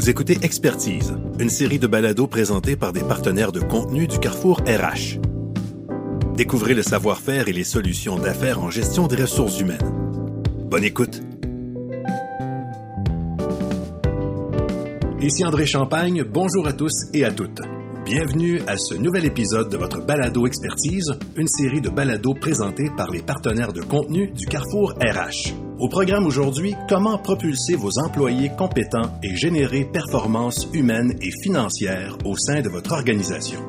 Vous écoutez Expertise, une série de balados présentés par des partenaires de contenu du Carrefour RH. Découvrez le savoir-faire et les solutions d'affaires en gestion des ressources humaines. Bonne écoute. Ici André Champagne, bonjour à tous et à toutes. Bienvenue à ce nouvel épisode de votre Balado Expertise, une série de balados présentés par les partenaires de contenu du Carrefour RH. Au programme aujourd'hui, comment propulser vos employés compétents et générer performances humaines et financières au sein de votre organisation.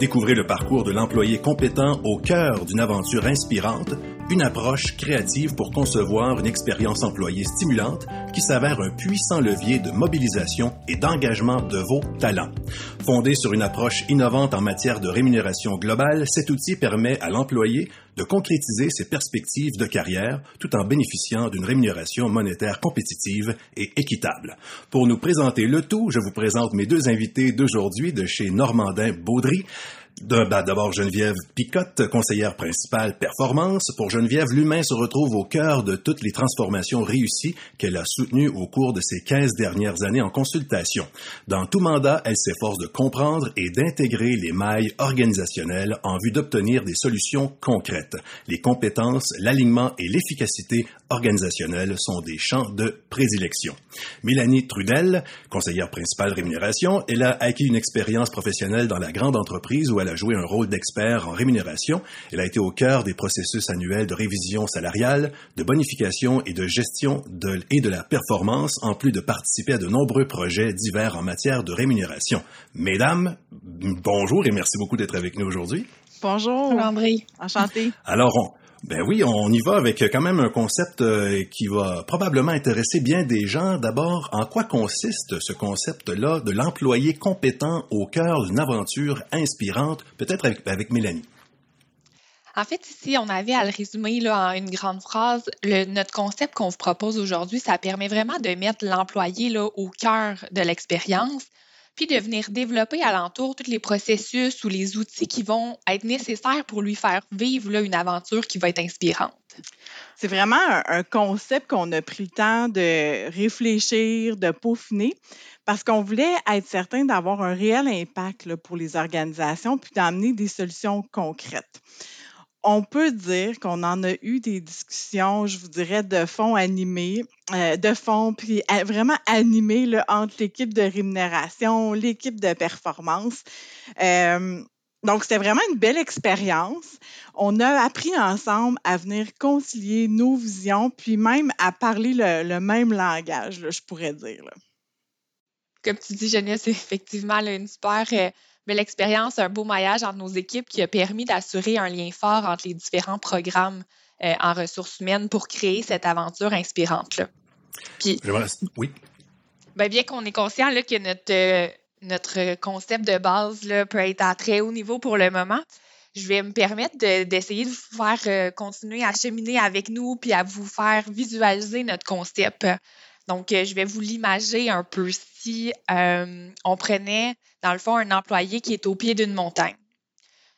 Découvrez le parcours de l'employé compétent au cœur d'une aventure inspirante, une approche créative pour concevoir une expérience employée stimulante qui s'avère un puissant levier de mobilisation et d'engagement de vos talents. Fondé sur une approche innovante en matière de rémunération globale, cet outil permet à l'employé de concrétiser ses perspectives de carrière tout en bénéficiant d'une rémunération monétaire compétitive et équitable. Pour nous présenter le tout, je vous présente mes deux invités d'aujourd'hui de chez Normandin Baudry. Ben, d'abord, Geneviève Picotte, conseillère principale performance. Pour Geneviève, l'humain se retrouve au cœur de toutes les transformations réussies qu'elle a soutenues au cours de ces 15 dernières années en consultation. Dans tout mandat, elle s'efforce de comprendre et d'intégrer les mailles organisationnelles en vue d'obtenir des solutions concrètes. Les compétences, l'alignement et l'efficacité organisationnelle sont des champs de prédilection. Mélanie Trudel, conseillère principale rémunération, elle a acquis une expérience professionnelle dans la grande entreprise où elle a joué un rôle d'expert en rémunération. Elle a été au cœur des processus annuels de révision salariale, de bonification et de gestion de, et de la performance, en plus de participer à de nombreux projets divers en matière de rémunération. Mesdames, bonjour et merci beaucoup d'être avec nous aujourd'hui. Bonjour. André. Enchanté. Alors, on, ben oui, on y va avec quand même un concept euh, qui va probablement intéresser bien des gens. D'abord, en quoi consiste ce concept-là de l'employé compétent au cœur d'une aventure inspirante, peut-être avec, Mélanie? En fait, ici, on avait à le résumer en une grande phrase. Le, notre concept qu'on vous propose aujourd'hui, ça permet vraiment de mettre l'employé au cœur de l'expérience de venir développer alentour tous les processus ou les outils qui vont être nécessaires pour lui faire vivre là, une aventure qui va être inspirante. C'est vraiment un, concept qu'on a pris le temps de réfléchir, de peaufiner, parce qu'on voulait être certain d'avoir un réel impact pour les organisations, puis d'amener des solutions concrètes on peut dire qu'on en a eu des discussions, je vous dirais, de fond animés, euh, de fond, puis vraiment animés là, entre l'équipe de rémunération, l'équipe de performance. Euh, donc, c'était vraiment une belle expérience. On a appris ensemble à venir concilier nos visions, puis même à parler le, même langage, je pourrais dire. Comme tu dis, Jeannette, c'est effectivement une super euh, l'expérience, un beau maillage entre nos équipes qui a permis d'assurer un lien fort entre les différents programmes euh, en ressources humaines pour créer cette aventure inspirante-là. Puis, oui. Ben, bien qu'on est conscient là, que notre, euh, notre concept de base là, peut être à très haut niveau pour le moment, je vais me permettre d'essayer de, vous faire euh, continuer à cheminer avec nous puis à vous faire visualiser notre concept. Donc, je vais vous l'imager un peu. Si on prenait dans le fond, un employé qui est au pied d'une montagne.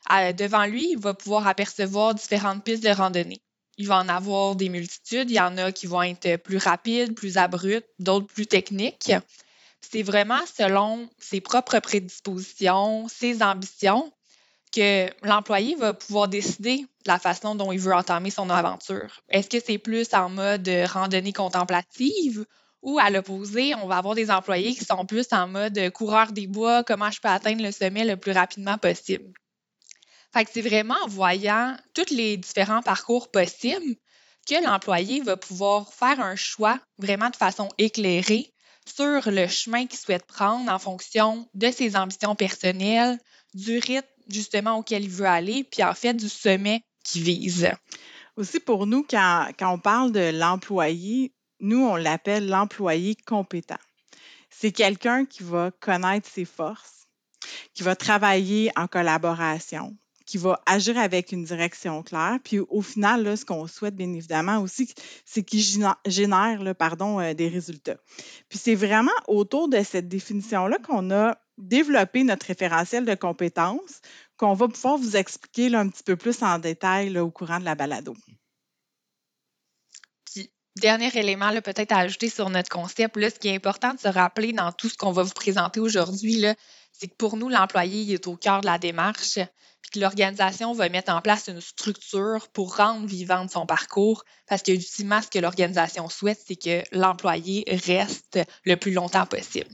devant lui, il va pouvoir apercevoir différentes pistes de randonnée. Il va en avoir des multitudes. Il y en a qui vont être plus rapides, plus abruptes, d'autres plus techniques. C'est vraiment selon ses propres prédispositions, ses ambitions, que l'employé va pouvoir décider de la façon dont il veut entamer son aventure. Est-ce que c'est plus en mode randonnée contemplative ou à l'opposé, on va avoir des employés qui sont plus en mode coureur des bois, comment je peux atteindre le sommet le plus rapidement possible. Fait que c'est vraiment en voyant tous les différents parcours possibles que l'employé va pouvoir faire un choix vraiment de façon éclairée sur le chemin qu'il souhaite prendre en fonction de ses ambitions personnelles, du rythme justement auquel il veut aller, puis en fait du sommet qu'il vise. Aussi pour nous, quand, quand on parle de l'employé, nous, on l'appelle l'employé compétent. C'est quelqu'un qui va connaître ses forces, qui va travailler en collaboration, qui va agir avec une direction claire. Puis au final, là, ce qu'on souhaite bien évidemment aussi, c'est qu'il génère pardon, euh, des résultats. Puis c'est vraiment autour de cette définition-là qu'on a développé notre référentiel de compétences qu'on va pouvoir vous expliquer un petit peu plus en détail au courant de la balado Dernier élément, peut-être à ajouter sur notre concept, là, ce qui est important de se rappeler dans tout ce qu'on va vous présenter aujourd'hui, c'est que pour nous, l'employé est au cœur de la démarche, puis que l'organisation va mettre en place une structure pour rendre vivante son parcours, parce que ultimement, ce que l'organisation souhaite, c'est que l'employé reste le plus longtemps possible.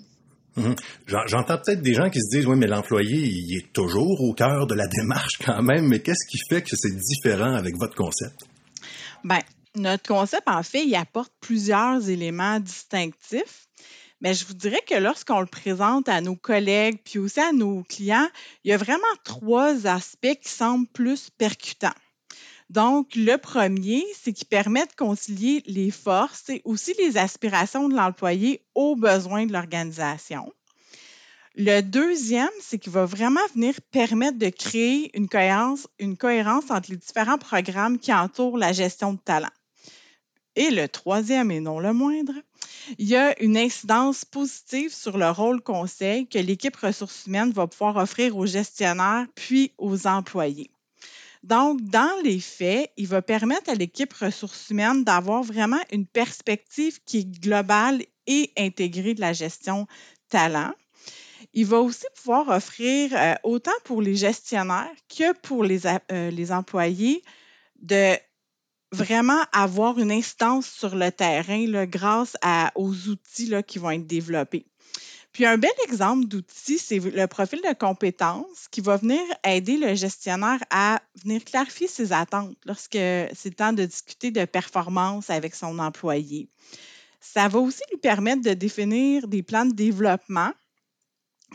Mhm. J'entends peut-être des gens qui se disent, oui, mais l'employé, il est toujours au cœur de la démarche quand même, mais qu'est-ce qui fait que c'est différent avec votre concept? Bien, notre concept, en fait, il apporte plusieurs éléments distinctifs. Mais je vous dirais que lorsqu'on le présente à nos collègues puis aussi à nos clients, il y a vraiment trois aspects qui semblent plus percutants. Donc, le premier, c'est qu'il permet de concilier les forces et aussi les aspirations de l'employé aux besoins de l'organisation. Le deuxième, c'est qu'il va vraiment venir permettre de créer une cohérence, une cohérence entre les différents programmes qui entourent la gestion de talent. Et le troisième, et non le moindre, il y a une incidence positive sur le rôle conseil que l'équipe ressources humaines va pouvoir offrir aux gestionnaires puis aux employés. Donc, dans les faits, il va permettre à l'équipe ressources humaines d'avoir vraiment une perspective qui est globale et intégrée de la gestion talent. Il va aussi pouvoir offrir, euh, autant pour les gestionnaires que pour les, euh, les employés, de vraiment avoir une instance sur le terrain là, grâce aux outils là, qui vont être développés. Puis un bel exemple d'outil, c'est le profil de compétences qui va venir aider le gestionnaire à venir clarifier ses attentes lorsque c'est le temps de discuter de performance avec son employé. Ça va aussi lui permettre de définir des plans de développement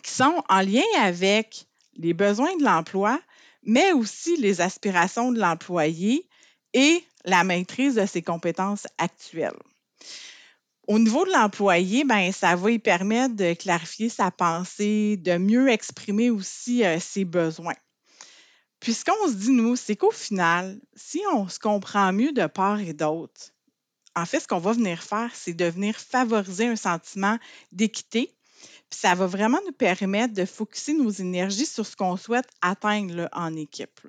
qui sont en lien avec les besoins de l'emploi, mais aussi les aspirations de l'employé et la maîtrise de ses compétences actuelles. Au niveau de l'employé, ben, ça va lui permettre de clarifier sa pensée, de mieux exprimer aussi euh, ses besoins. Puis ce qu'on se dit, nous, c'est qu'au final, si on se comprend mieux de part et d'autre, en fait, ce qu'on va venir faire, c'est de venir favoriser un sentiment d'équité. Puis ça va vraiment nous permettre de focuser nos énergies sur ce qu'on souhaite atteindre en équipe.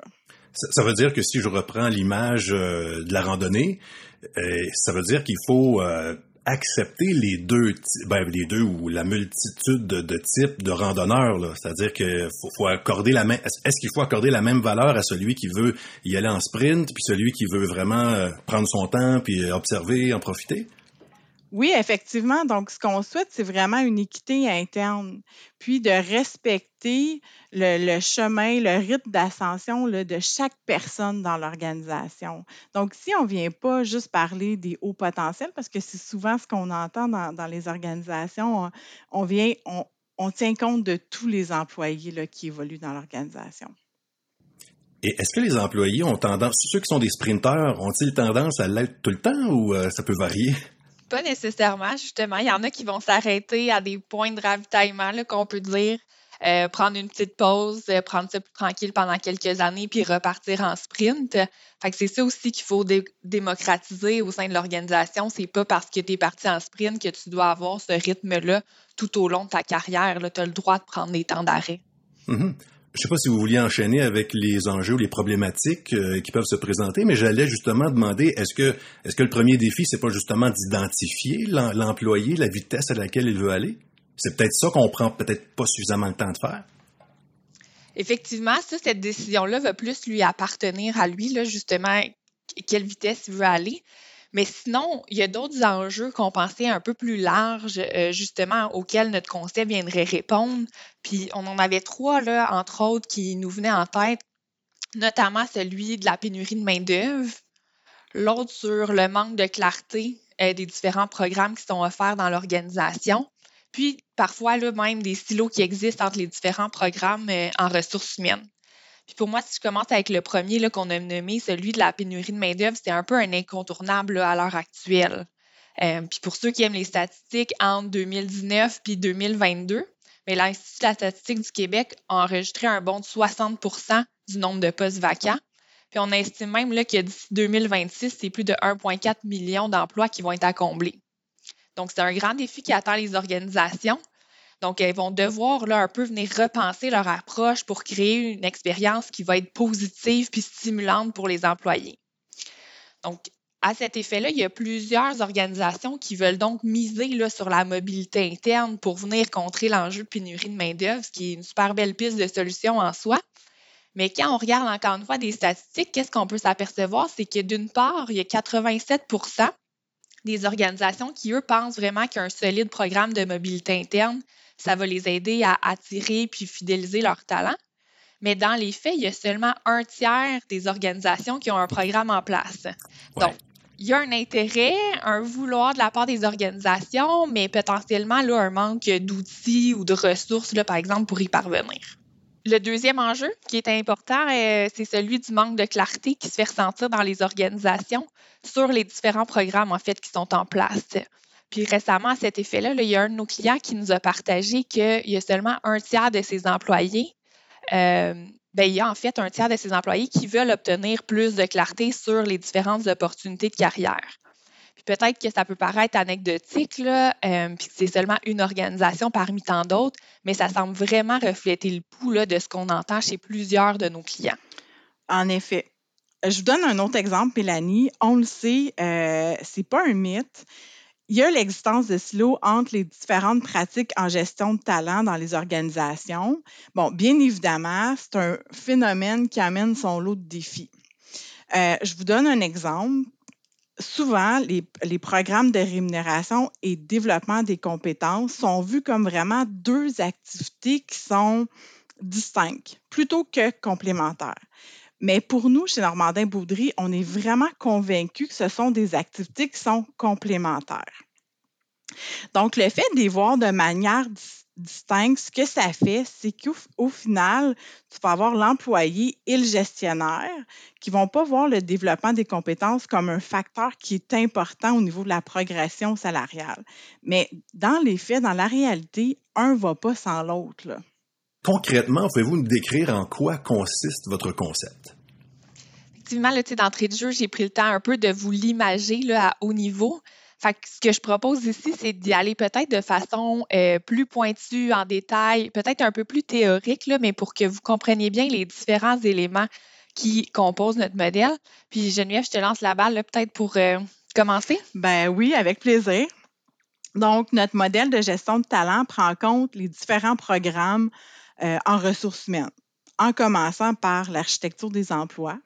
Ça, veut dire que si je reprends l'image euh, de la randonnée, euh, ça veut dire qu'il faut euh, accepter les deux, ben, les deux ou la multitude de, types de randonneurs. C'est-à-dire qu'il faut, accorder la même. Est-ce qu'il faut accorder la même valeur à celui qui veut y aller en sprint, puis celui qui veut vraiment prendre son temps, puis observer, en profiter? Oui, effectivement. Donc, ce qu'on souhaite, c'est vraiment une équité interne, puis de respecter le, chemin, le rythme d'ascension de chaque personne dans l'organisation. Donc, si on ne vient pas juste parler des hauts potentiels, parce que c'est souvent ce qu'on entend dans, les organisations, on, vient, on, tient compte de tous les employés qui évoluent dans l'organisation. Et est-ce que les employés ont tendance, ceux qui sont des sprinteurs, ont-ils tendance à l'être tout le temps ou euh, ça peut varier? Pas nécessairement, justement. Il y en a qui vont s'arrêter à des points de ravitaillement, qu'on peut dire. Euh, prendre une petite pause, euh, prendre ça plus tranquille pendant quelques années, puis repartir en sprint. Fait que c'est ça aussi qu'il faut démocratiser au sein de l'organisation. C'est pas parce que tu es parti en sprint que tu dois avoir ce rythme-là tout au long de ta carrière. Tu as le droit de prendre des temps d'arrêt. Mm-hmm. Je ne sais pas si vous vouliez enchaîner avec les enjeux ou les problématiques euh, qui peuvent se présenter, mais j'allais justement demander est-ce que est-ce que le premier défi c'est pas justement d'identifier l'employé, la vitesse à laquelle il veut aller? C'est peut-être ça qu'on prend peut-être pas suffisamment le temps de faire. Effectivement, ça, cette décision-là va plus lui appartenir à lui, là, justement, quelle vitesse il veut aller. Mais sinon, il y a d'autres enjeux qu'on pensait un peu plus larges, euh, justement, auxquels notre concept viendrait répondre. Puis on en avait trois, là, entre autres, qui nous venaient en tête, notamment celui de la pénurie de main-d'œuvre, l'autre sur le manque de clarté euh, des différents programmes qui sont offerts dans l'organisation, puis parfois là, même des silos qui existent entre les différents programmes euh, en ressources humaines. Puis pour moi, si je commence avec le premier qu'on a nommé, celui de la pénurie de main-d'œuvre, c'est un peu un incontournable à l'heure actuelle. Euh, puis pour ceux qui aiment les statistiques, entre 2019 puis 2022, mais l'Institut de la statistique du Québec a enregistré un bond de 60% du nombre de postes vacants. Puis on estime même là, que d'ici 2026, c'est plus de 1,4 million d'emplois qui vont être à combler. Donc, c'est un grand défi qui attend les organisations. Donc, elles vont devoir là, un peu venir repenser leur approche pour créer une expérience qui va être positive puis stimulante pour les employés. Donc, À cet effet-là, il y a plusieurs organisations qui veulent donc miser là, sur la mobilité interne pour venir contrer l'enjeu de pénurie de main-d'œuvre, ce qui est une super belle piste de solution en soi. Mais quand on regarde encore une fois des statistiques, qu'est-ce qu'on peut s'apercevoir? C'est que d'une part, il y a 87% des organisations qui, eux, pensent vraiment qu'un solide programme de mobilité interne, ça va les aider à attirer puis fidéliser leurs talents. Mais dans les faits, il y a seulement un tiers des organisations qui ont un programme en place. Donc, il y a un intérêt, un vouloir de la part des organisations, mais potentiellement là, un manque d'outils ou de ressources, là, par exemple, pour y parvenir. Le deuxième enjeu qui est important, euh, c'est celui du manque de clarté qui se fait ressentir dans les organisations sur les différents programmes en fait qui sont en place. Puis récemment, à cet effet-là, il y a un de nos clients qui nous a partagé qu'il y a seulement un tiers de ses employés euh, ben, il y a en fait un tiers de ses employés qui veulent obtenir plus de clarté sur les différentes opportunités de carrière. Puis peut-être que ça peut paraître anecdotique, là, euh, puis c'est seulement une organisation parmi tant d'autres, mais ça semble vraiment refléter le pouls de ce qu'on entend chez plusieurs de nos clients. En effet. Je vous donne un autre exemple, Mélanie. On le sait, euh, c'est pas un mythe il y a l'existence de silos entre les différentes pratiques en gestion de talent dans les organisations. Bon, bien évidemment, c'est un phénomène qui amène son lot de défis. Euh, je vous donne un exemple. Souvent, les, les, programmes de rémunération et développement des compétences sont vus comme vraiment deux activités qui sont distinctes plutôt que complémentaires. Mais pour nous, chez Normandin Baudry, on est vraiment convaincus que ce sont des activités qui sont complémentaires. Donc, le fait de les voir de manière distincte, ce que ça fait, c'est qu'au final, tu vas avoir l'employé et le gestionnaire qui ne vont pas voir le développement des compétences comme un facteur qui est important au niveau de la progression salariale. Mais dans les faits, dans la réalité, un ne va pas sans l'autre. Concrètement, pouvez-vous nous décrire en quoi consiste votre concept? Effectivement, d'entrée de jeu, j'ai pris le temps un peu de vous l'imager à haut niveau. Fait ce que je propose ici, c'est d'y aller peut-être de façon euh, plus pointue, en détail, peut-être un peu plus théorique, mais pour que vous compreniez bien les différents éléments qui composent notre modèle. Puis Geneviève, je te lance la balle peut-être pour euh, commencer. Ben oui, avec plaisir. Donc, notre modèle de gestion de talent prend en compte les différents programmes euh, en ressources humaines, en commençant par l'architecture des emplois,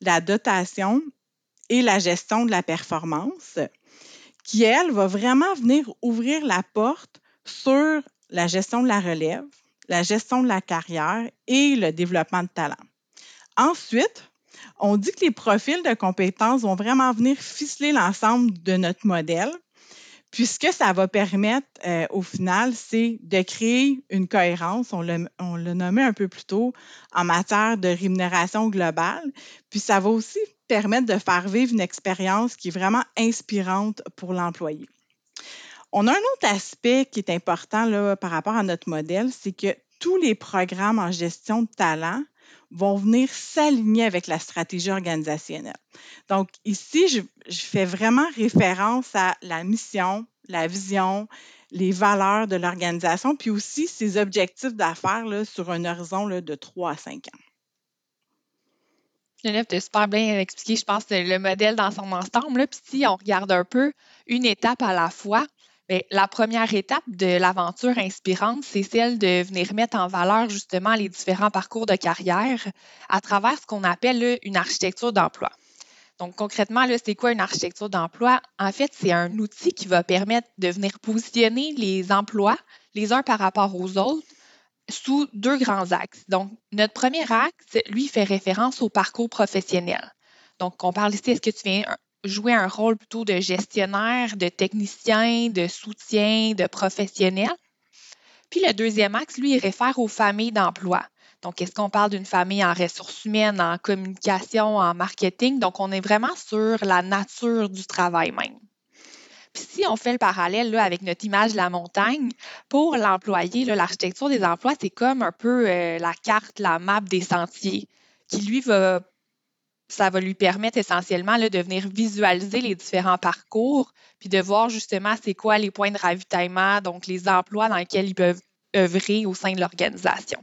la dotation et la gestion de la performance, qui, elle, va vraiment venir ouvrir la porte sur la gestion de la relève, la gestion de la carrière et le développement de talent. Ensuite, on dit que les profils de compétences vont vraiment venir ficeler l'ensemble de notre modèle puis ce que ça va permettre euh, au final, c'est de créer une cohérence, on l'a nommé un peu plus tôt, en matière de rémunération globale. Puis ça va aussi permettre de faire vivre une expérience qui est vraiment inspirante pour l'employé. On a un autre aspect qui est important par rapport à notre modèle, c'est que tous les programmes en gestion de talent vont venir s'aligner avec la stratégie organisationnelle. Donc ici, je, fais vraiment référence à la mission, la vision, les valeurs de l'organisation, puis aussi ses objectifs d'affaires sur un horizon de 3 à 5 ans. Geneviève, tu as super bien expliqué, je pense, le modèle dans son ensemble. Puis si on regarde un peu une étape à la fois, Bien, la première étape de l'aventure inspirante, c'est celle de venir mettre en valeur justement les différents parcours de carrière à travers ce qu'on appelle une architecture d'emploi. Donc concrètement, c'est quoi une architecture d'emploi? En fait, c'est un outil qui va permettre de venir positionner les emplois les uns par rapport aux autres sous deux grands axes. Donc, notre premier axe, lui, fait référence au parcours professionnel. Donc, on parle ici, est-ce que tu viens jouer un rôle plutôt de gestionnaire, de technicien, de soutien, de professionnel. Puis le deuxième axe, lui, il réfère aux familles d'emploi. Donc, est-ce qu'on parle d'une famille en ressources humaines, en communication, en marketing? Donc, on est vraiment sur la nature du travail même. Puis si on fait le parallèle avec notre image de la montagne, pour l'employé, l'architecture des emplois, c'est comme un peu euh, la carte, la map des sentiers, qui lui va ça va lui permettre essentiellement de venir visualiser les différents parcours, puis de voir justement c'est quoi les points de ravitaillement, donc les emplois dans lesquels ils peuvent œuvrer au sein de l'organisation.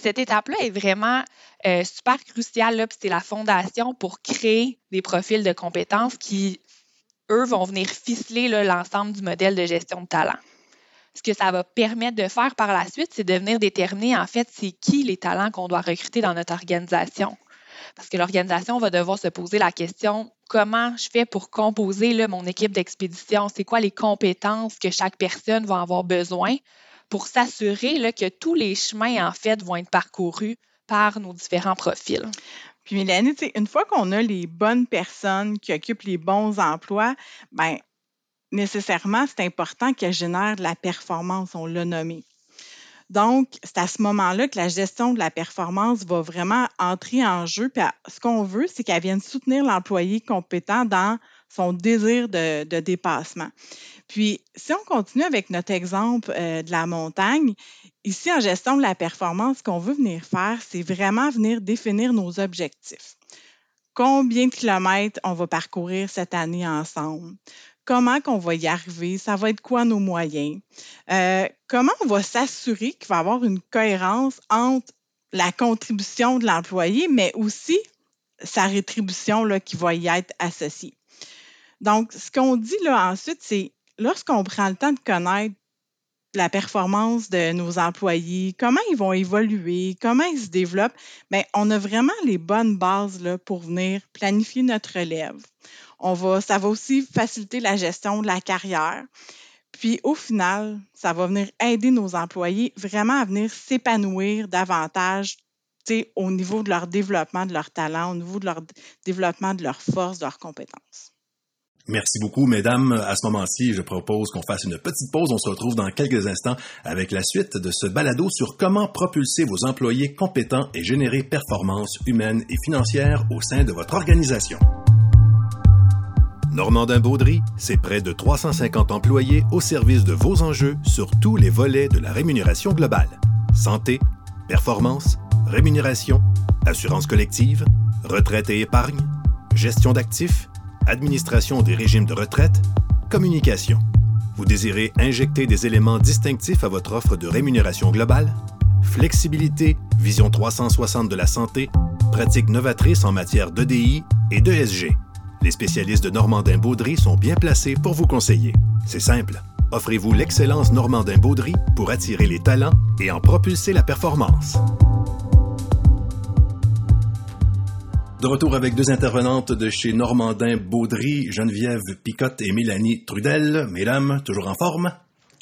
Cette étape-là est vraiment euh, super cruciale, puis c'est la fondation pour créer des profils de compétences qui, eux, vont venir ficeler l'ensemble du modèle de gestion de talent. Ce que ça va permettre de faire par la suite, c'est de venir déterminer, en fait, c'est qui les talents qu'on doit recruter dans notre organisation. Parce que l'organisation va devoir se poser la question comment je fais pour composer mon équipe d'expédition? C'est quoi les compétences que chaque personne va avoir besoin pour s'assurer que tous les chemins, en fait, vont être parcourus par nos différents profils? Puis Mélanie, une fois qu'on a les bonnes personnes qui occupent les bons emplois, ben nécessairement, c'est important qu'elles génèrent de la performance, on l'a nommé. Donc, c'est à ce moment-là que la gestion de la performance va vraiment entrer en jeu. Puis ce qu'on veut, c'est qu'elle vienne soutenir l'employé compétent dans son désir de, dépassement. Puis, si on continue avec notre exemple euh, de la montagne, ici, en gestion de la performance, ce qu'on veut venir faire, c'est vraiment venir définir nos objectifs. Combien de kilomètres on va parcourir cette année ensemble? Comment qu'on va y arriver? Ça va être quoi nos moyens? Euh, comment on va s'assurer qu'il va y avoir une cohérence entre la contribution de l'employé, mais aussi sa rétribution là, qui va y être associée? Donc, ce qu'on dit là ensuite, c'est lorsqu'on prend le temps de connaître la performance de nos employés, comment ils vont évoluer, comment ils se développent, bien, on a vraiment les bonnes bases là, pour venir planifier notre relève. On va, ça va aussi faciliter la gestion de la carrière. Puis au final, ça va venir aider nos employés vraiment à venir s'épanouir davantage au niveau de leur développement de leur talent, au niveau de leur développement de leurs forces, de leurs compétences. Merci beaucoup, mesdames. À ce moment-ci, je propose qu'on fasse une petite pause. On se retrouve dans quelques instants avec la suite de ce balado sur comment propulser vos employés compétents et générer performances humaines et financières au sein de votre organisation. Normandin Baudry, c'est près de 350 employés au service de vos enjeux sur tous les volets de la rémunération globale. Santé, performance, rémunération, assurance collective, retraite et épargne, gestion d'actifs, administration des régimes de retraite, communication. Vous désirez injecter des éléments distinctifs à votre offre de rémunération globale? Flexibilité, vision 360 de la santé, pratiques novatrices en matière d'EDI et d'ESG. Les spécialistes de Normandin-Baudry sont bien placés pour vous conseiller. C'est simple. Offrez-vous l'excellence Normandin-Baudry pour attirer les talents et en propulser la performance. De retour avec deux intervenantes de chez Normandin Baudry, Geneviève Picotte et Mélanie Trudel. Mesdames, toujours en forme?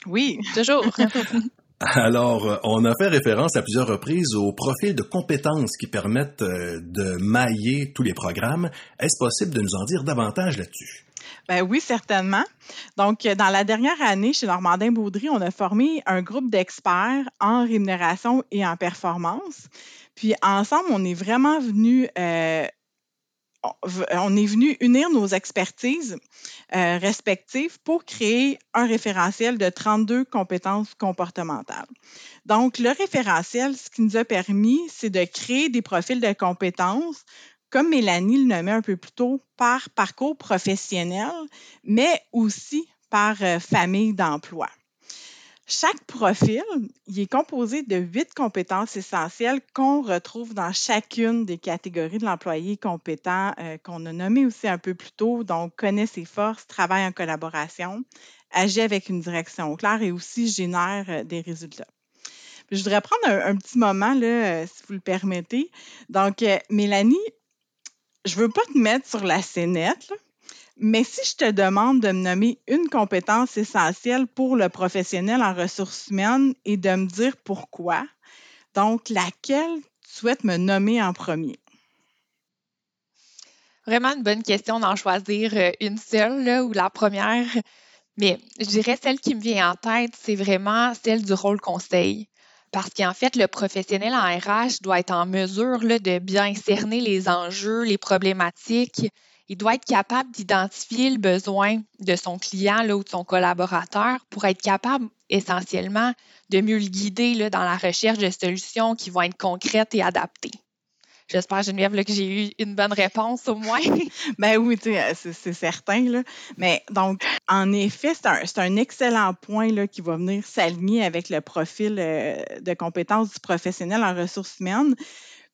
Oui, toujours. Alors, on a fait référence à plusieurs reprises au profil de compétences qui permettent euh, de mailler tous les programmes. Est-ce possible de nous en dire davantage là-dessus? Ben oui, certainement. Donc, dans la dernière année, chez Normandin Baudry, on a formé un groupe d'experts en rémunération et en performance. Puis ensemble, on est vraiment venu euh, on est venu unir nos expertises euh, respectives pour créer un référentiel de 32 compétences comportementales. Donc, le référentiel, ce qui nous a permis, c'est de créer des profils de compétences, comme Mélanie le nommait un peu plus tôt, par parcours professionnel, mais aussi par euh, famille d'emploi. Chaque profil il est composé de huit compétences essentielles qu'on retrouve dans chacune des catégories de l'employé compétent euh, qu'on a nommé aussi un peu plus tôt. Donc, connaît ses forces, travaille en collaboration, agit avec une direction claire et aussi génère euh, des résultats. je voudrais prendre un, petit moment, là, euh, si vous le permettez. Donc, Mélanie, je ne veux pas te mettre sur la scénette, là, mais si je te demande de me nommer une compétence essentielle pour le professionnel en ressources humaines et de me dire pourquoi, donc laquelle tu souhaites me nommer en premier? Vraiment une bonne question d'en choisir euh, une seule ou la première. Mais je dirais celle qui me vient en tête, c'est vraiment celle du rôle conseil. Parce qu'en fait, le professionnel en RH doit être en mesure de bien cerner les enjeux, les problématiques, il doit être capable d'identifier le besoin de son client ou de son collaborateur pour être capable essentiellement de mieux le guider dans la recherche de solutions qui vont être concrètes et adaptées. J'espère, Geneviève, que j'ai eu une bonne réponse au moins. ben oui, c'est certain. Mais donc, en effet, c'est un, excellent point qui va venir s'aligner avec le profil de compétences du professionnel en ressources humaines.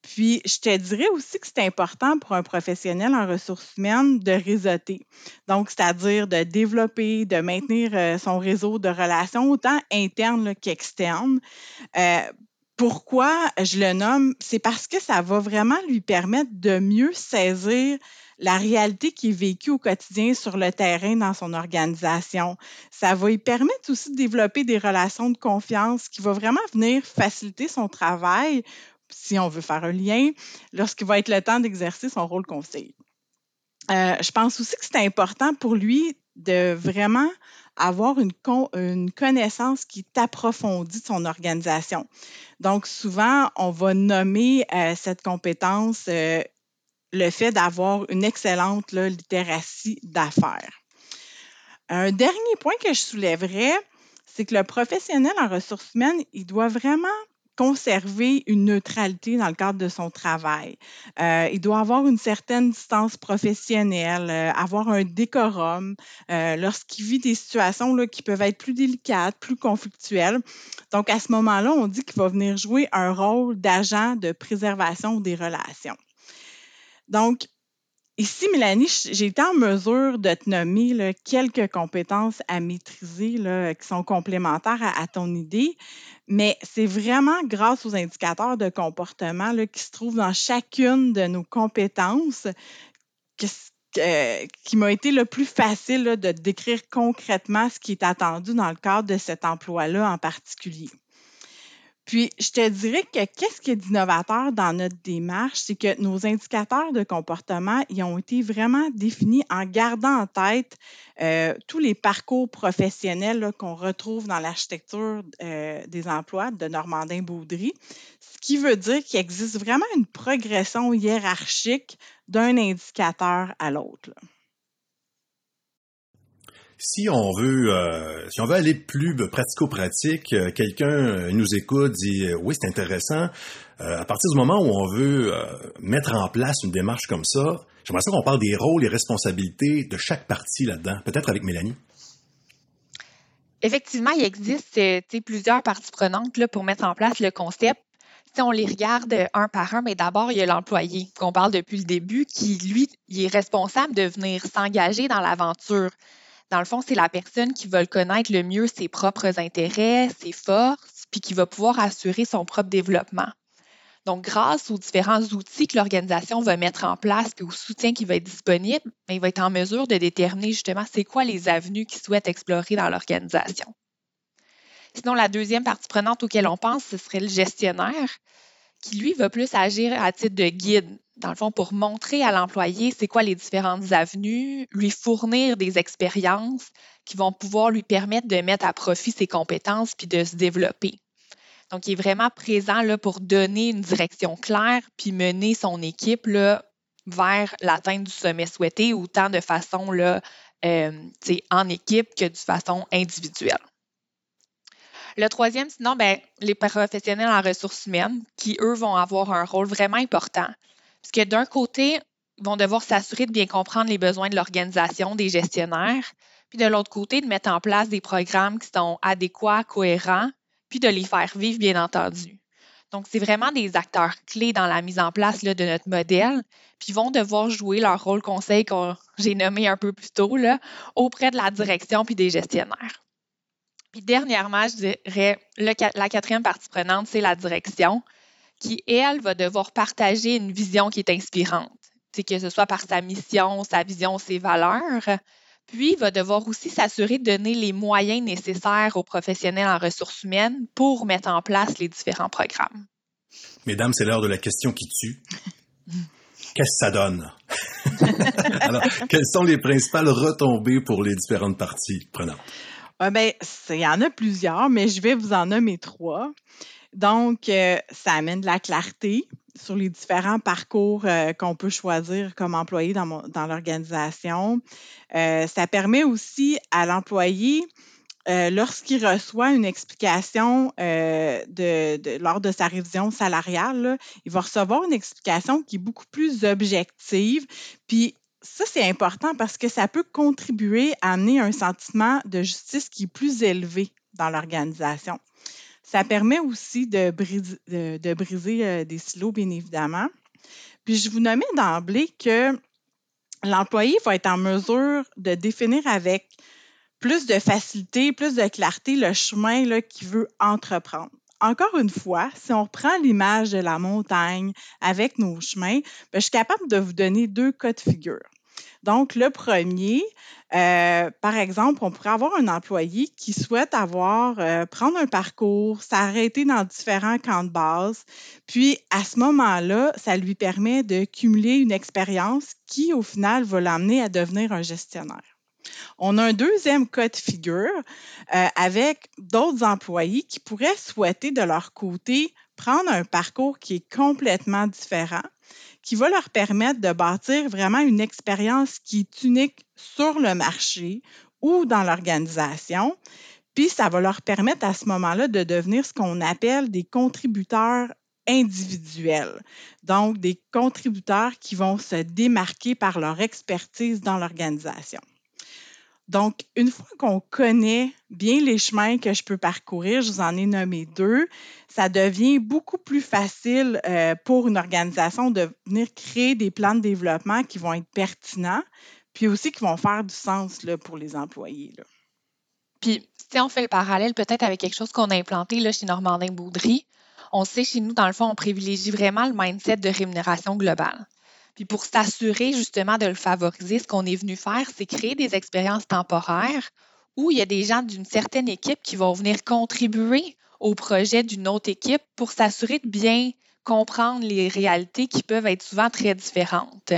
Puis, je te dirais aussi que c'est important pour un professionnel en ressources humaines de réseauter. Donc, c'est-à-dire de développer, de maintenir euh, son réseau de relations, autant interne qu'externe. Euh, pourquoi je le nomme? C'est parce que ça va vraiment lui permettre de mieux saisir la réalité qui est vécue au quotidien sur le terrain dans son organisation. Ça va lui permettre aussi de développer des relations de confiance qui vont vraiment venir faciliter son travail si on veut faire un lien, lorsqu'il va être le temps d'exercer son rôle conseil. Euh, je pense aussi que c'est important pour lui de vraiment avoir une, connaissance qui est approfondie de son organisation. Donc, souvent, on va nommer euh, cette compétence euh, le fait d'avoir une excellente littératie d'affaires. Un dernier point que je soulèverais, c'est que le professionnel en ressources humaines, il doit vraiment conserver une neutralité dans le cadre de son travail. Euh, il doit avoir une certaine distance professionnelle, euh, avoir un décorum euh, lorsqu'il vit des situations là, qui peuvent être plus délicates, plus conflictuelles. Donc, à ce moment-là, on dit qu'il va venir jouer un rôle d'agent de préservation des relations. Donc, Ici, Mélanie, j'ai été en mesure de te nommer quelques compétences à maîtriser qui sont complémentaires à, ton idée, mais c'est vraiment grâce aux indicateurs de comportement qui se trouvent dans chacune de nos compétences qui m'a été le plus facile de décrire concrètement ce qui est attendu dans le cadre de cet emploi-là en particulier. Puis, je te dirais que qu'est-ce qui est innovateur dans notre démarche, c'est que nos indicateurs de comportement, ils ont été vraiment définis en gardant en tête euh, tous les parcours professionnels qu'on retrouve dans l'architecture euh, des emplois de Normandin-Baudry, ce qui veut dire qu'il existe vraiment une progression hiérarchique d'un indicateur à l'autre si on veut, euh, si on veut aller plus pratico-pratique, euh, quelqu'un euh, nous écoute, dit oui, c'est intéressant. à partir du moment où on veut mettre en place une démarche comme ça, j'aimerais ça qu'on parle des rôles et responsabilités de chaque partie là-dedans, peut-être avec Mélanie. Effectivement, il existe plusieurs parties prenantes là, pour mettre en place le concept. Si on les regarde un par un, mais d'abord, il y a l'employé qu'on parle depuis le début, qui, lui, il est responsable de venir s'engager dans l'aventure. Dans le fond, c'est la personne qui va le connaître le mieux ses propres intérêts, ses forces, puis qui va pouvoir assurer son propre développement. Donc, grâce aux différents outils que l'organisation va mettre en place et au soutien qui va être disponible, ben, il va être en mesure de déterminer justement c'est quoi les avenues qu'il souhaite explorer dans l'organisation. Sinon, la deuxième partie prenante auquel on pense, ce serait le gestionnaire, qui lui va plus agir à titre de guide, dans le fond, pour montrer à l'employé c'est quoi les différentes avenues, lui fournir des expériences qui vont pouvoir lui permettre de mettre à profit ses compétences puis de se développer. Donc, il est vraiment présent là, pour donner une direction claire puis mener son équipe là, vers l'atteinte du sommet souhaité, autant de façon là, euh, en équipe que de façon individuelle. Le troisième, sinon, ben, les professionnels en ressources humaines qui, eux, vont avoir un rôle vraiment important. Parce que d'un côté, ils vont devoir s'assurer de bien comprendre les besoins de l'organisation, des gestionnaires, puis de l'autre côté, de mettre en place des programmes qui sont adéquats, cohérents, puis de les faire vivre, bien entendu. Donc, c'est vraiment des acteurs clés dans la mise en place de notre modèle, puis vont devoir jouer leur rôle conseil que j'ai nommé un peu plus tôt auprès de la direction puis des gestionnaires. Puis dernièrement, je dirais, la quatrième partie prenante, c'est la direction qui, elle, va devoir partager une vision qui est inspirante, que ce soit par sa mission, sa vision, ses valeurs. Puis, va devoir aussi s'assurer de donner les moyens nécessaires aux professionnels en ressources humaines pour mettre en place les différents programmes. Mesdames, c'est l'heure de la question qui tue. Qu'est-ce que ça donne? Alors, quelles sont les principales retombées pour les différentes parties prenantes? Ben, il y en a plusieurs, mais je vais vous en nommer trois. Donc, euh, ça amène de la clarté sur les différents parcours euh, qu'on peut choisir comme employé dans, dans l'organisation. Euh, ça permet aussi à l'employé lorsqu'il reçoit une explication de, lors de sa révision salariale, il va recevoir une explication qui est beaucoup plus objective. Puis ça, c'est important parce que ça peut contribuer à amener un sentiment de justice qui est plus élevé dans l'organisation. Ça permet aussi de, briser, euh, des silos, bien évidemment. Puis je vous nommais d'emblée que l'employé va être en mesure de définir avec plus de facilité, plus de clarté le chemin qu'il veut entreprendre. Encore une fois, si on reprend l'image de la montagne avec nos chemins, ben, je suis capable de vous donner deux cas de figure. Donc, le premier, euh, par exemple, on pourrait avoir un employé qui souhaite avoir, euh, prendre un parcours, s'arrêter dans différents camps de base, puis à ce moment-là, ça lui permet de cumuler une expérience qui, au final, va l'amener à devenir un gestionnaire. On a un deuxième cas de figure euh, avec d'autres employés qui pourraient souhaiter de leur côté prendre un parcours qui est complètement différent, qui va leur permettre de bâtir vraiment une expérience qui est unique sur le marché ou dans l'organisation. Puis ça va leur permettre à ce moment-là de devenir ce qu'on appelle des contributeurs individuels. Donc, des contributeurs qui vont se démarquer par leur expertise dans l'organisation. Donc, une fois qu'on connaît bien les chemins que je peux parcourir, je vous en ai nommé deux, ça devient beaucoup plus facile euh, pour une organisation de venir créer des plans de développement qui vont être pertinents, puis aussi qui vont faire du sens pour les employés. Puis, si on fait le parallèle peut-être avec quelque chose qu'on a implanté là, chez Normandin Boudry, on sait chez nous, dans le fond, on privilégie vraiment le mindset de rémunération globale. Puis pour s'assurer justement de le favoriser, ce qu'on est venu faire, c'est créer des expériences temporaires où il y a des gens d'une certaine équipe qui vont venir contribuer au projet d'une autre équipe pour s'assurer de bien comprendre les réalités qui peuvent être souvent très différentes.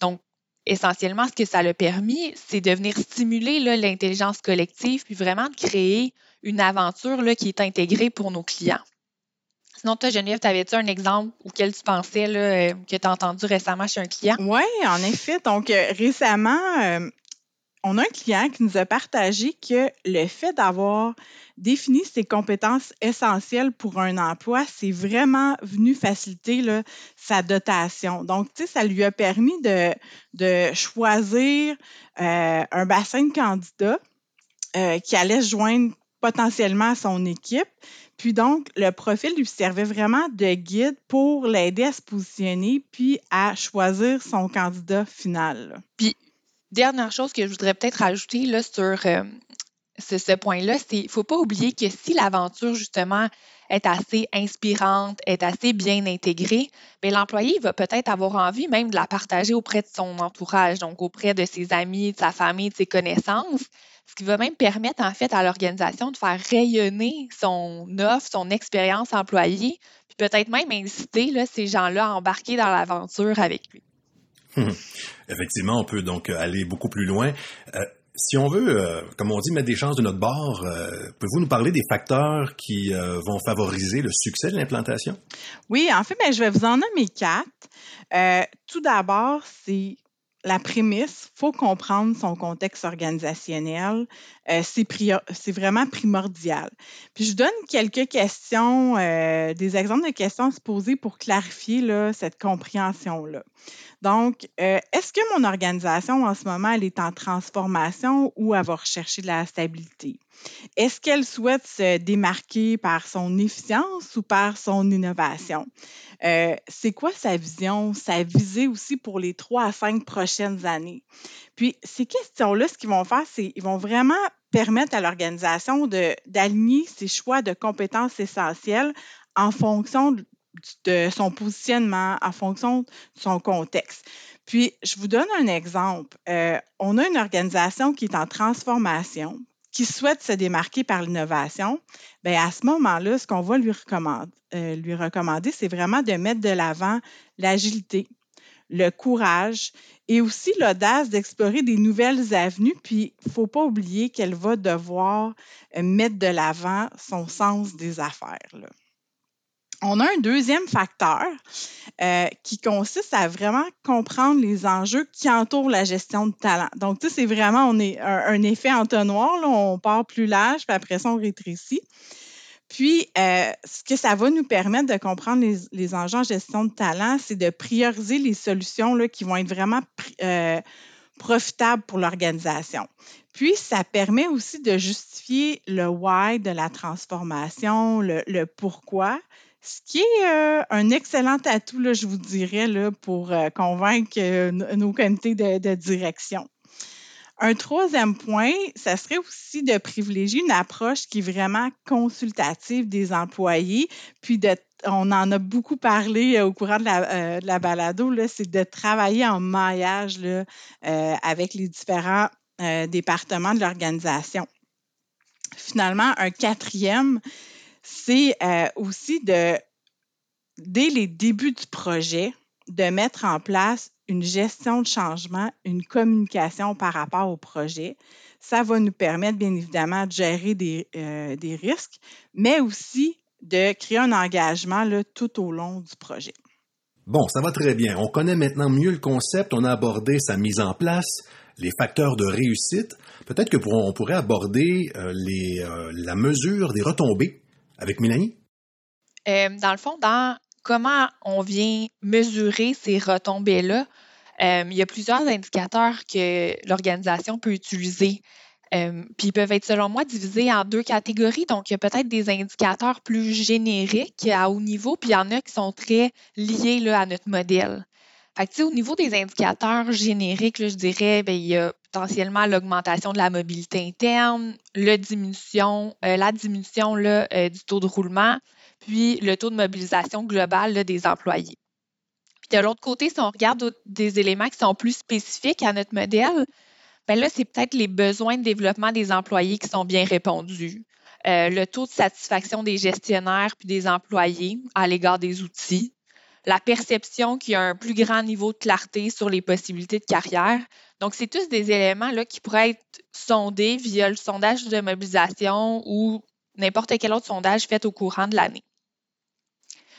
Donc, essentiellement, ce que ça a permis, c'est de venir stimuler l'intelligence collective, puis vraiment de créer une aventure qui est intégrée pour nos clients. Sinon, toi, Geneviève, t'avais-tu un exemple auquel tu pensais euh, que tu as entendu récemment chez un client? Oui, en effet. Donc, euh, récemment, euh, on a un client qui nous a partagé que le fait d'avoir défini ses compétences essentielles pour un emploi, c'est vraiment venu faciliter sa dotation. Donc, tu sais, ça lui a permis de, de choisir un bassin de candidats qui allait se joindre potentiellement à son équipe. Puis donc, le profil lui servait vraiment de guide pour l'aider à se positionner puis à choisir son candidat final. Puis, dernière chose que je voudrais peut-être ajouter là, sur euh, ce, point-là, c'est qu'il ne faut pas oublier que si l'aventure, justement, est assez inspirante, est assez bien intégrée, bien, l'employé va peut-être avoir envie même de la partager auprès de son entourage, donc auprès de ses amis, de sa famille, de ses connaissances ce qui va même permettre en fait à l'organisation de faire rayonner son offre, son expérience employée, puis peut-être même inciter là, ces gens-là à embarquer dans l'aventure avec lui. Effectivement, on peut donc aller beaucoup plus loin. Euh, si on veut, euh, comme on dit, mettre des chances de notre bord, euh, pouvez-vous nous parler des facteurs qui vont favoriser le succès de l'implantation? Oui, en fait, ben, je vais vous en nommer quatre. tout d'abord, c'est la prémisse, faut comprendre son contexte organisationnel. Euh, c'est vraiment primordial. Puis je donne quelques questions, euh, des exemples de questions à se poser pour clarifier cette compréhension-là. Donc, euh, est-ce que mon organisation en ce moment, elle est en transformation ou elle va rechercher de la stabilité? Est-ce qu'elle souhaite se démarquer par son efficience ou par son innovation? Euh, c'est quoi sa vision, sa visée aussi pour les trois à cinq prochaines années? Puis, ces questions-là, ce qu'ils vont faire, c'est qu'ils vont vraiment permettre à l'organisation d'aligner ses choix de compétences essentielles en fonction de, son positionnement, en fonction de son contexte. Puis, je vous donne un exemple. Euh, on a une organisation qui est en transformation, qui souhaite se démarquer par l'innovation, bien à ce moment-là, ce qu'on va lui recommander, euh, lui recommander, c'est vraiment de mettre de l'avant l'agilité, le courage et aussi l'audace d'explorer des nouvelles avenues. Puis, il ne faut pas oublier qu'elle va devoir euh, mettre de l'avant son sens des affaires. On a un deuxième facteur euh, qui consiste à vraiment comprendre les enjeux qui entourent la gestion de talent. Donc, tu sais, c'est vraiment un, effet entonnoir. Là, on part plus large, puis après ça, on rétrécit. Puis, euh, ce que ça va nous permettre de comprendre les, enjeux en gestion de talent, c'est de prioriser les solutions qui vont être vraiment euh, profitables pour l'organisation. Puis, ça permet aussi de justifier le why de la transformation, le pourquoi, ce qui est euh, un excellent atout, je vous dirais, pour euh, convaincre euh, nos comités de, direction. Un troisième point, ça serait aussi de privilégier une approche qui est vraiment consultative des employés, puis on en a beaucoup parlé au courant de la, balado, c'est de travailler en maillage avec les différents départements de l'organisation. Finalement, un quatrième, c'est euh, aussi de, dès les débuts du projet, de mettre en place une gestion de changement, une communication par rapport au projet. Ça va nous permettre, bien évidemment, de gérer des, euh, risques, mais aussi de créer un engagement tout au long du projet. Bon, ça va très bien. On connaît maintenant mieux le concept, on a abordé sa mise en place, les facteurs de réussite. Peut-être que on pourrait aborder euh, la mesure des retombées avec Mélanie? Euh, dans le fond, dans comment on vient mesurer ces retombées-là, euh, il y a plusieurs indicateurs que l'organisation peut utiliser. Euh, puis ils peuvent être, selon moi, divisés en deux catégories. Donc, il y a peut-être des indicateurs plus génériques à haut niveau, puis il y en a qui sont très liés là, à notre modèle. Fait au niveau des indicateurs génériques, je dirais, bien, il y a potentiellement l'augmentation de la mobilité interne, diminution, euh, la diminution là, euh, du taux de roulement, puis le taux de mobilisation globale des employés. Puis de l'autre côté, si on regarde des éléments qui sont plus spécifiques à notre modèle, bien là, c'est peut-être les besoins de développement des employés qui sont bien répondus, euh, le taux de satisfaction des gestionnaires puis des employés à l'égard des outils, la perception qu'il y a un plus grand niveau de clarté sur les possibilités de carrière. Donc, c'est tous des éléments là, qui pourraient être sondés via le sondage de mobilisation ou n'importe quel autre sondage fait au courant de l'année.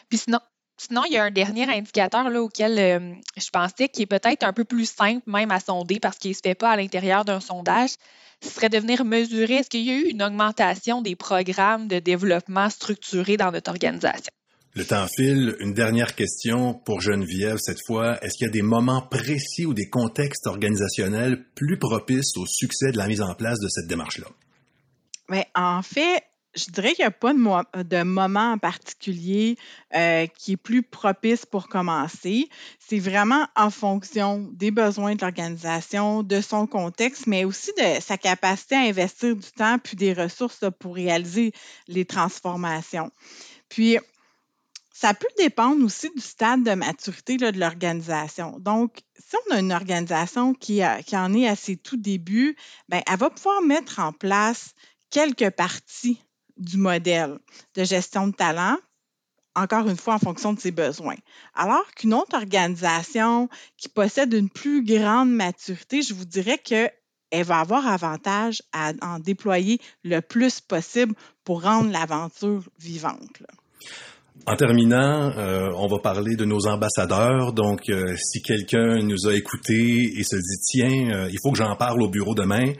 Puis sinon, sinon, il y a un dernier indicateur là, auquel euh, je pensais qui est peut-être un peu plus simple même à sonder parce qu'il ne se fait pas à l'intérieur d'un sondage. Ce serait de venir mesurer est-ce qu'il y a eu une augmentation des programmes de développement structurés dans notre organisation. Le temps file. Une dernière question pour Geneviève cette fois. Est-ce qu'il y a des moments précis ou des contextes organisationnels plus propices au succès de la mise en place de cette démarche-là? Mais en fait, je dirais qu'il n'y a pas de, moment en particulier euh, qui est plus propice pour commencer. C'est vraiment en fonction des besoins de l'organisation, de son contexte, mais aussi de sa capacité à investir du temps puis des ressources pour réaliser les transformations. Puis, ça peut dépendre aussi du stade de maturité de l'organisation. Donc, si on a une organisation qui, en est à ses tout débuts, bien, elle va pouvoir mettre en place quelques parties du modèle de gestion de talent, encore une fois en fonction de ses besoins. Alors qu'une autre organisation qui possède une plus grande maturité, je vous dirais qu'elle va avoir avantage à en déployer le plus possible pour rendre l'aventure vivante. En terminant, euh, on va parler de nos ambassadeurs. Donc, euh, si quelqu'un nous a écoutés et se dit tiens, euh, il faut que j'en parle au bureau demain,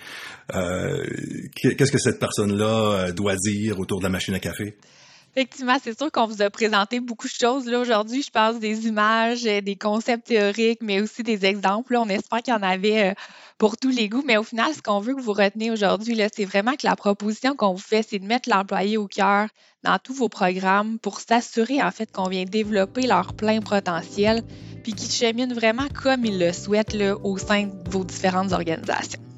qu'est-ce que cette personne-là doit dire autour de la machine à café? Effectivement, c'est sûr qu'on vous a présenté beaucoup de choses là aujourd'hui. Je pense des images, des concepts théoriques, mais aussi des exemples. On espère qu'il y en avait pour tous les goûts. Mais au final, ce qu'on veut que vous retenez aujourd'hui, c'est vraiment que la proposition qu'on vous fait, c'est de mettre l'employé au cœur dans tous vos programmes pour s'assurer en fait qu'on vient développer leur plein potentiel puis qu'ils cheminent vraiment comme ils le souhaitent au sein de vos différentes organisations.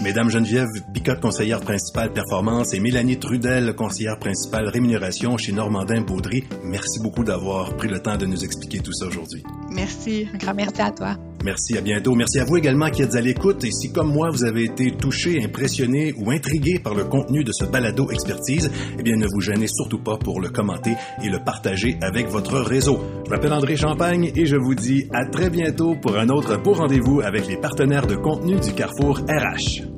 Mesdames Geneviève Bicotte, conseillère principale performance, et Mélanie Trudel, conseillère principale rémunération chez Normandin Baudry, merci beaucoup d'avoir pris le temps de nous expliquer tout ça aujourd'hui. Merci. Un grand merci à toi. Merci, à bientôt. Merci à vous également qui êtes à l'écoute. Et si, comme moi, vous avez été touché, impressionné ou intrigué par le contenu de ce balado expertise, eh bien, ne vous gênez surtout pas pour le commenter et le partager avec votre réseau. Je m'appelle André Champagne et je vous dis à très bientôt pour un autre beau rendez-vous avec les partenaires de contenu du Carrefour RH.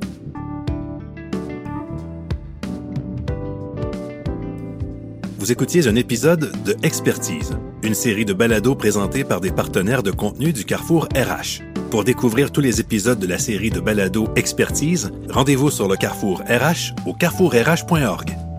Vous écoutiez un épisode de Expertise, une série de balados présentés par des partenaires de contenu du Carrefour RH. Pour découvrir tous les épisodes de la série de balados Expertise, rendez-vous sur le Carrefour RH au carrefourrh.org.